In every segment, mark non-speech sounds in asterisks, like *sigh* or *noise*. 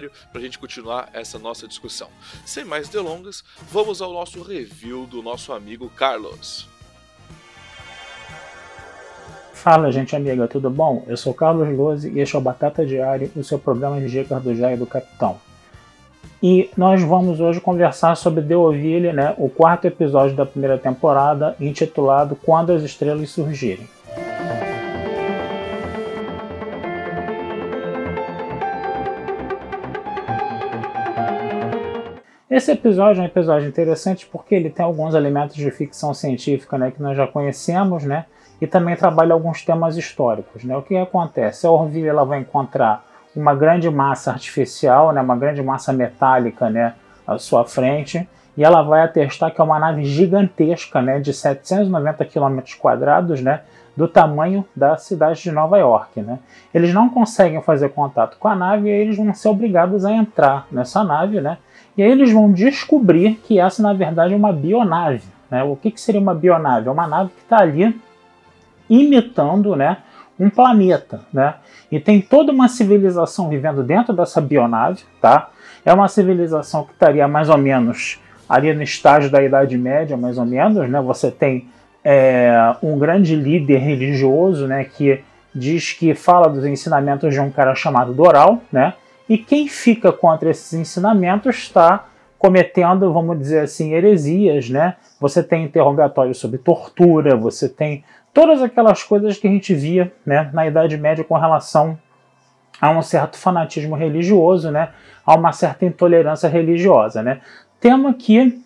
para a gente continuar essa nossa discussão. Sem mais delongas, vamos ao nosso review do nosso amigo Carlos. Fala, gente amiga, tudo bom? Eu sou Carlos Lose e este é o Batata Diário, o seu programa de dicas do Jair do Capitão. E nós vamos hoje conversar sobre The Ovilha, né, o quarto episódio da primeira temporada, intitulado Quando as Estrelas Surgirem. Esse episódio é um episódio interessante porque ele tem alguns elementos de ficção científica né, que nós já conhecemos, né, e também trabalha alguns temas históricos. Né. O que acontece? A Orville ela vai encontrar uma grande massa artificial, né, uma grande massa metálica né, à sua frente, e ela vai atestar que é uma nave gigantesca né, de 790 km quadrados, né, do tamanho da cidade de Nova York. Né. Eles não conseguem fazer contato com a nave e eles vão ser obrigados a entrar nessa nave, né, e aí eles vão descobrir que essa, na verdade, é uma bionave. Né. O que, que seria uma bionave? É uma nave que está ali imitando né, um planeta, né? E tem toda uma civilização vivendo dentro dessa bionave, tá? É uma civilização que estaria mais ou menos ali no estágio da Idade Média, mais ou menos, né? Você tem é, um grande líder religioso, né? Que diz que fala dos ensinamentos de um cara chamado Doral, né? E quem fica contra esses ensinamentos está cometendo, vamos dizer assim, heresias, né? Você tem interrogatórios sobre tortura, você tem todas aquelas coisas que a gente via né, na Idade Média com relação a um certo fanatismo religioso, né, a uma certa intolerância religiosa. Né. Tema que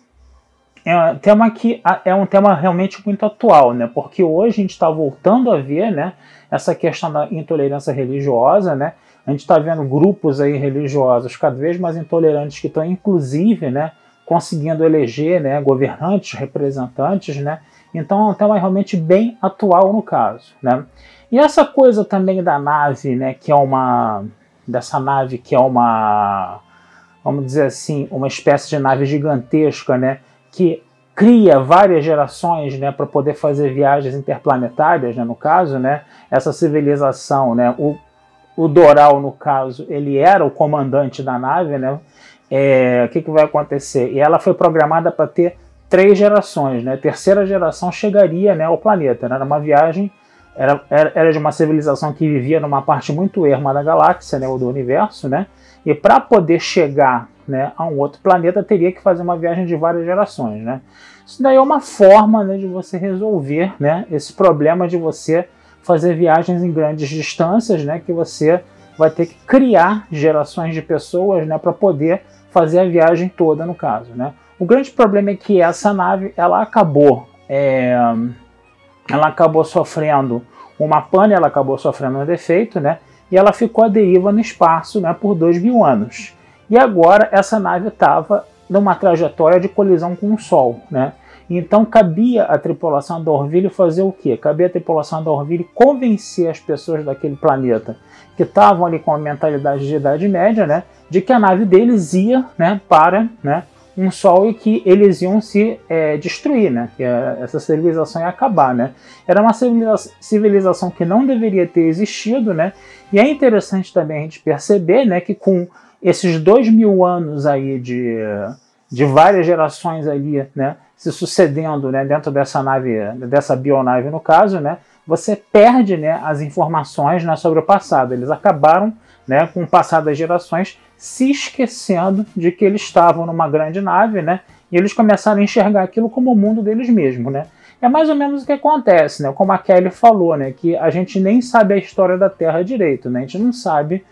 é, tema que é um tema realmente muito atual, né, porque hoje a gente está voltando a ver né, essa questão da intolerância religiosa, né, a gente está vendo grupos aí religiosos cada vez mais intolerantes que estão inclusive né, conseguindo eleger né, governantes, representantes, né, então é um tema realmente bem atual no caso, né? E essa coisa também da nave, né, que é uma dessa nave que é uma vamos dizer assim, uma espécie de nave gigantesca, né, que cria várias gerações, né, para poder fazer viagens interplanetárias, né, no caso, né? Essa civilização, né, o o Doral, no caso, ele era o comandante da nave, né? É, o que, que vai acontecer? E ela foi programada para ter três gerações, né? Terceira geração chegaria né, ao planeta, né? Uma viagem, era, era de uma civilização que vivia numa parte muito erma da galáxia, né, ou do universo, né? E para poder chegar né, a um outro planeta teria que fazer uma viagem de várias gerações, né? Isso daí é uma forma né, de você resolver né, esse problema de você fazer viagens em grandes distâncias, né? Que você vai ter que criar gerações de pessoas, né, para poder fazer a viagem toda, no caso, né? O grande problema é que essa nave ela acabou, é, ela acabou sofrendo uma pane, ela acabou sofrendo um defeito, né? E ela ficou à deriva no espaço, né? Por dois mil anos. E agora essa nave estava numa trajetória de colisão com o Sol, né? Então cabia à tripulação da Orville fazer o quê? Cabia à tripulação da Orville convencer as pessoas daquele planeta que estavam ali com a mentalidade de Idade Média, né? De que a nave deles ia, né? Para, né? Um sol e que eles iam se é, destruir, né? Que essa civilização ia acabar, né? Era uma civilização que não deveria ter existido, né? E é interessante também a gente perceber, né, que com esses dois mil anos aí de, de várias gerações ali, né, se sucedendo, né, dentro dessa nave, dessa bionave no caso, né, você perde, né, as informações, né, sobre o passado. Eles acabaram, né, com o das gerações se esquecendo de que eles estavam numa grande nave, né? E eles começaram a enxergar aquilo como o mundo deles mesmos, né? É mais ou menos o que acontece, né? Como a Kelly falou, né? Que a gente nem sabe a história da Terra direito, né? A gente não sabe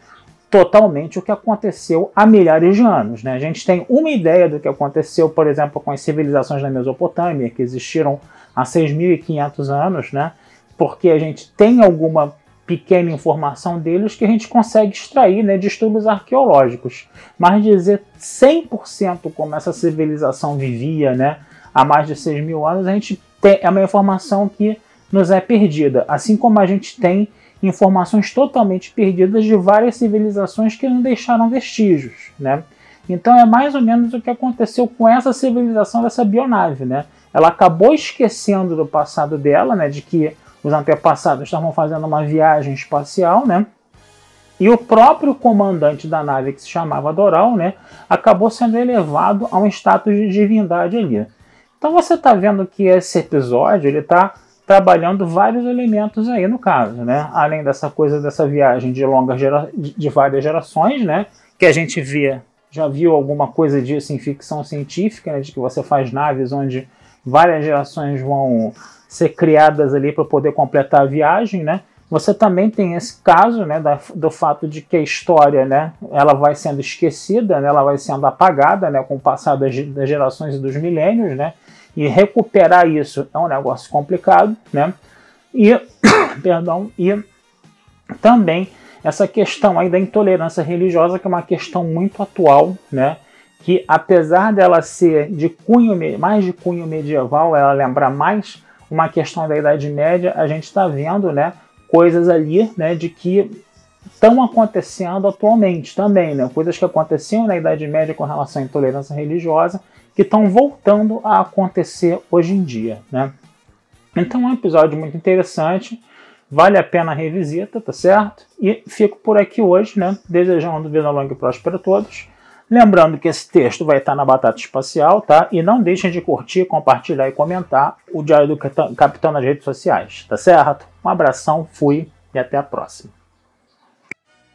totalmente o que aconteceu há milhares de anos, né? A gente tem uma ideia do que aconteceu, por exemplo, com as civilizações da Mesopotâmia, que existiram há 6.500 anos, né? Porque a gente tem alguma pequena informação deles que a gente consegue extrair né, de estudos arqueológicos. Mas dizer 100% como essa civilização vivia né, há mais de 6 mil anos, a gente tem, é uma informação que nos é perdida. Assim como a gente tem informações totalmente perdidas de várias civilizações que não deixaram vestígios. Né? Então é mais ou menos o que aconteceu com essa civilização dessa bionave. Né? Ela acabou esquecendo do passado dela, né, de que os antepassados estavam fazendo uma viagem espacial, né? E o próprio comandante da nave, que se chamava Doral, né, acabou sendo elevado a um status de divindade ali. Então você está vendo que esse episódio ele está trabalhando vários elementos aí no caso, né? Além dessa coisa dessa viagem de longas gera... de várias gerações, né? Que a gente vê, já viu alguma coisa disso em ficção científica, né? de que você faz naves onde várias gerações vão ser criadas ali para poder completar a viagem, né? Você também tem esse caso, né, da, do fato de que a história, né, ela vai sendo esquecida, né, ela vai sendo apagada, né, com o passar das, das gerações e dos milênios, né? E recuperar isso é um negócio complicado, né? E, *coughs* perdão, e também essa questão aí da intolerância religiosa, que é uma questão muito atual, né? Que apesar dela ser de cunho mais de cunho medieval, ela lembra mais uma questão da Idade Média, a gente está vendo né, coisas ali né, de que estão acontecendo atualmente também, né, coisas que aconteciam na Idade Média com relação à intolerância religiosa, que estão voltando a acontecer hoje em dia. Né. Então é um episódio muito interessante, vale a pena a revisita, tá certo? E fico por aqui hoje, né, desejando vida longa e próspera a todos. Lembrando que esse texto vai estar na Batata Espacial, tá? E não deixem de curtir, compartilhar e comentar o Diário do Capitão nas redes sociais, tá certo? Um abração, fui e até a próxima.